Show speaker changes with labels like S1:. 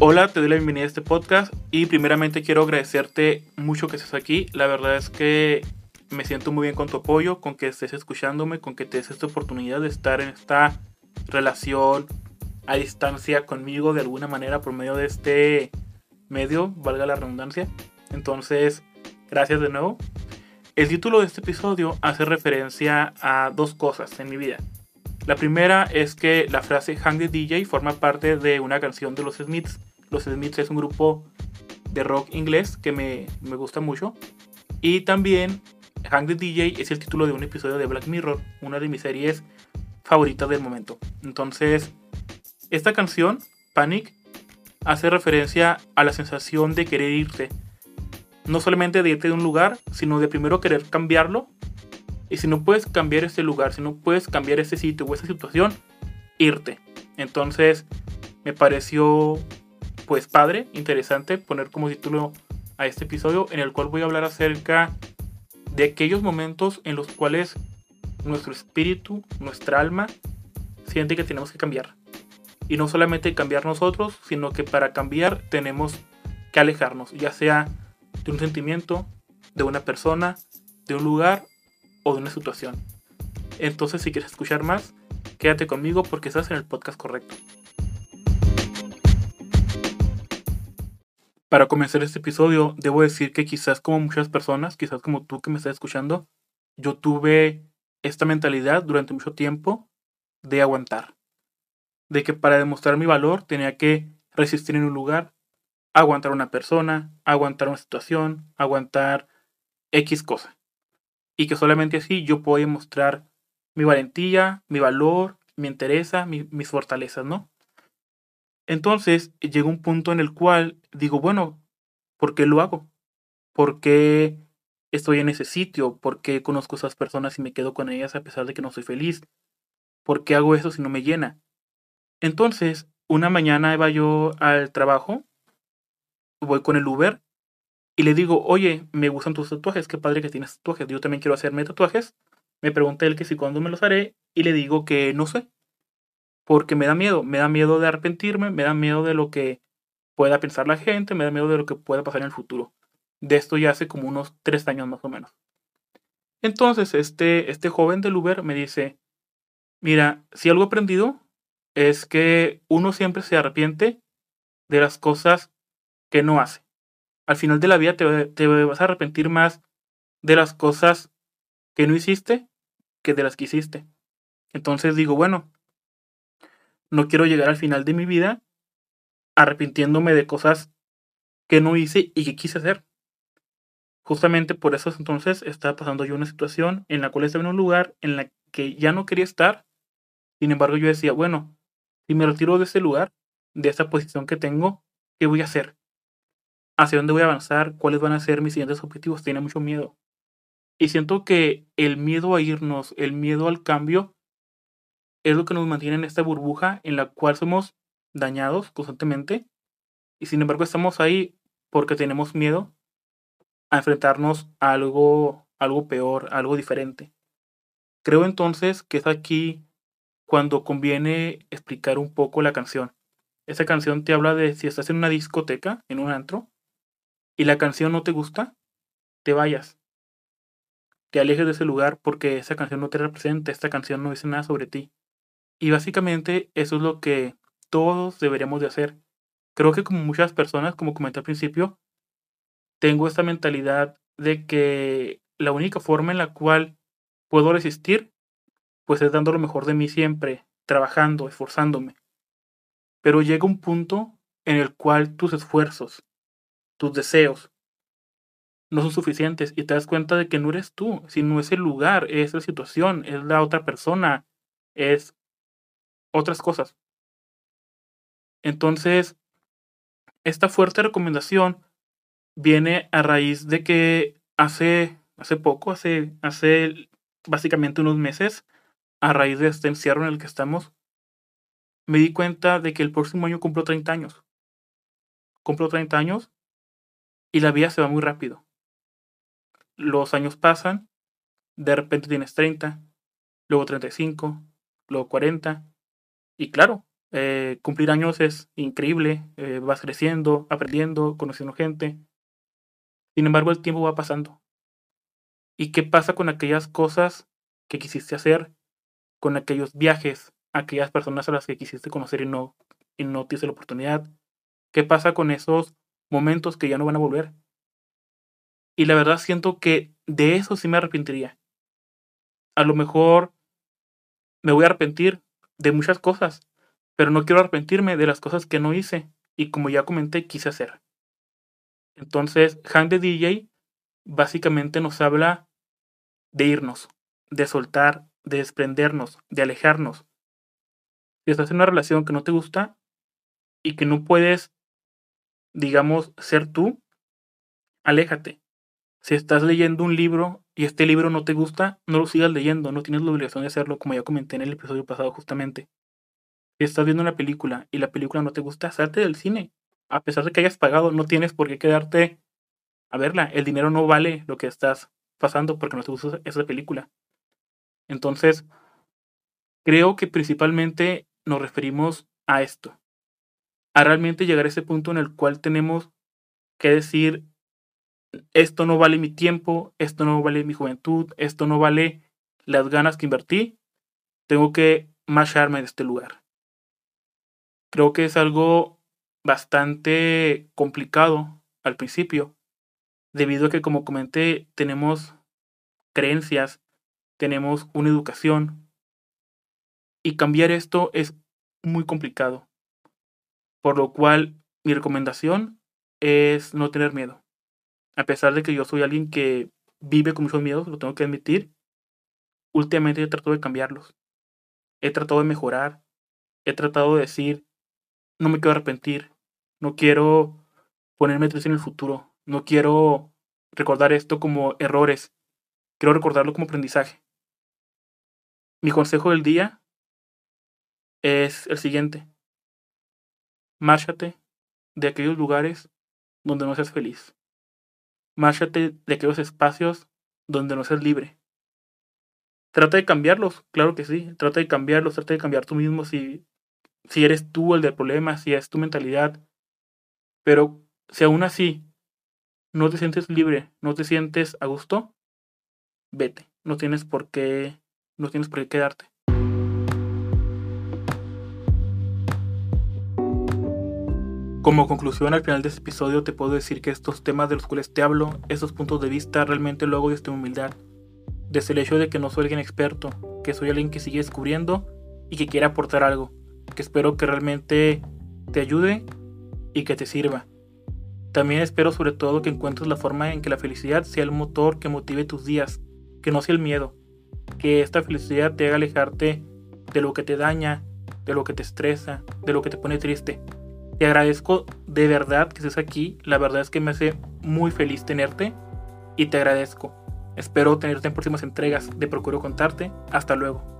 S1: Hola, te doy la bienvenida a este podcast y primeramente quiero agradecerte mucho que estés aquí. La verdad es que me siento muy bien con tu apoyo, con que estés escuchándome, con que te des esta oportunidad de estar en esta relación a distancia conmigo de alguna manera por medio de este medio, valga la redundancia. Entonces, gracias de nuevo. El título de este episodio hace referencia a dos cosas en mi vida. La primera es que la frase Hang the DJ forma parte de una canción de los Smiths los Smiths es un grupo de rock inglés que me, me gusta mucho. Y también Hang the DJ es el título de un episodio de Black Mirror, una de mis series favoritas del momento. Entonces, esta canción, Panic, hace referencia a la sensación de querer irte. No solamente de irte de un lugar, sino de primero querer cambiarlo. Y si no puedes cambiar ese lugar, si no puedes cambiar ese sitio o esa situación, irte. Entonces, me pareció pues padre, interesante poner como título a este episodio en el cual voy a hablar acerca de aquellos momentos en los cuales nuestro espíritu, nuestra alma, siente que tenemos que cambiar. Y no solamente cambiar nosotros, sino que para cambiar tenemos que alejarnos, ya sea de un sentimiento, de una persona, de un lugar o de una situación. Entonces si quieres escuchar más, quédate conmigo porque estás en el podcast correcto. Para comenzar este episodio, debo decir que quizás como muchas personas, quizás como tú que me estás escuchando, yo tuve esta mentalidad durante mucho tiempo de aguantar. De que para demostrar mi valor tenía que resistir en un lugar, aguantar una persona, aguantar una situación, aguantar X cosa. Y que solamente así yo puedo demostrar mi valentía, mi valor, mi interés, mis fortalezas, ¿no? Entonces llega un punto en el cual digo, bueno, ¿por qué lo hago? ¿Por qué estoy en ese sitio? ¿Por qué conozco a esas personas y me quedo con ellas a pesar de que no soy feliz? ¿Por qué hago eso si no me llena? Entonces, una mañana iba yo al trabajo, voy con el Uber y le digo, oye, me gustan tus tatuajes, qué padre que tienes tatuajes, yo también quiero hacerme tatuajes. Me pregunta él que si cuándo me los haré y le digo que no sé, porque me da miedo, me da miedo de arrepentirme, me da miedo de lo que pueda pensar la gente, me da miedo de lo que pueda pasar en el futuro. De esto ya hace como unos tres años más o menos. Entonces este, este joven del Uber me dice, mira, si algo he aprendido es que uno siempre se arrepiente de las cosas que no hace. Al final de la vida te, te vas a arrepentir más de las cosas que no hiciste que de las que hiciste. Entonces digo, bueno, no quiero llegar al final de mi vida arrepintiéndome de cosas que no hice y que quise hacer. Justamente por eso entonces estaba pasando yo una situación en la cual estaba en un lugar en la que ya no quería estar. Sin embargo, yo decía, bueno, si me retiro de ese lugar, de esa posición que tengo, ¿qué voy a hacer? ¿Hacia dónde voy a avanzar? ¿Cuáles van a ser mis siguientes objetivos? Tiene mucho miedo. Y siento que el miedo a irnos, el miedo al cambio, es lo que nos mantiene en esta burbuja en la cual somos dañados constantemente y sin embargo estamos ahí porque tenemos miedo a enfrentarnos a algo, algo peor, algo diferente. Creo entonces que es aquí cuando conviene explicar un poco la canción. Esa canción te habla de si estás en una discoteca, en un antro, y la canción no te gusta, te vayas. Te alejes de ese lugar porque esa canción no te representa, esta canción no dice nada sobre ti. Y básicamente eso es lo que todos deberíamos de hacer. Creo que como muchas personas, como comenté al principio, tengo esta mentalidad de que la única forma en la cual puedo resistir, pues es dando lo mejor de mí siempre, trabajando, esforzándome. Pero llega un punto en el cual tus esfuerzos, tus deseos, no son suficientes y te das cuenta de que no eres tú, sino es el lugar, es la situación, es la otra persona, es otras cosas. Entonces, esta fuerte recomendación viene a raíz de que hace, hace poco, hace, hace básicamente unos meses, a raíz de este encierro en el que estamos, me di cuenta de que el próximo año cumplo 30 años. Cumplo 30 años y la vida se va muy rápido. Los años pasan, de repente tienes 30, luego 35, luego 40, y claro, Eh, cumplir años es increíble, eh, vas creciendo, aprendiendo, conociendo gente. Sin embargo, el tiempo va pasando. ¿Y qué pasa con aquellas cosas que quisiste hacer, con aquellos viajes, aquellas personas a las que quisiste conocer y no, y no tienes la oportunidad? ¿Qué pasa con esos momentos que ya no van a volver? Y la verdad siento que de eso sí me arrepentiría. A lo mejor me voy a arrepentir de muchas cosas, pero no quiero arrepentirme de las cosas que no hice y como ya comenté, quise hacer. Entonces, Hank de DJ básicamente nos habla de irnos, de soltar, de desprendernos, de alejarnos. Si estás en una relación que no te gusta y que no puedes, digamos, ser tú, aléjate. Si estás leyendo un libro y este libro no te gusta, no lo sigas leyendo, no tienes la obligación de hacerlo, como ya comenté en el episodio pasado justamente. Si estás viendo una película y la película no te gusta, salte del cine. A pesar de que hayas pagado, no tienes por qué quedarte a verla. El dinero no vale lo que estás pasando porque no te gusta esa película. Entonces, creo que principalmente nos referimos a esto. A realmente llegar a ese punto en el cual tenemos que decir, esto no vale mi tiempo, esto no vale mi juventud, esto no vale las ganas que invertí, tengo que marcharme de este lugar. Creo que es algo bastante complicado al principio, debido a que, como comenté, tenemos creencias, tenemos una educación, y cambiar esto es muy complicado. Por lo cual, mi recomendación es no tener miedo. A pesar de que yo soy alguien que vive con muchos miedos, lo tengo que admitir, últimamente he tratado de cambiarlos. He tratado de mejorar. He tratado de decir, no me quiero arrepentir, no quiero ponerme triste en el futuro, no quiero recordar esto como errores, quiero recordarlo como aprendizaje. Mi consejo del día es el siguiente. Márchate de aquellos lugares donde no seas feliz. Márchate de aquellos espacios donde no seas libre. Trata de cambiarlos, claro que sí. Trata de cambiarlos, trata de cambiar tú mismo si si eres tú el del problema, si es tu mentalidad. Pero si aún así no te sientes libre, no te sientes a gusto, vete. No tienes por qué, no tienes por qué quedarte. Como conclusión al final de este episodio te puedo decir que estos temas de los cuales te hablo, estos puntos de vista, realmente lo hago desde humildad. Desde el hecho de que no soy alguien experto, que soy alguien que sigue descubriendo y que quiere aportar algo que espero que realmente te ayude y que te sirva. También espero sobre todo que encuentres la forma en que la felicidad sea el motor que motive tus días, que no sea el miedo, que esta felicidad te haga alejarte de lo que te daña, de lo que te estresa, de lo que te pone triste. Te agradezco de verdad que estés aquí, la verdad es que me hace muy feliz tenerte y te agradezco. Espero tenerte en próximas entregas de Procuro Contarte. Hasta luego.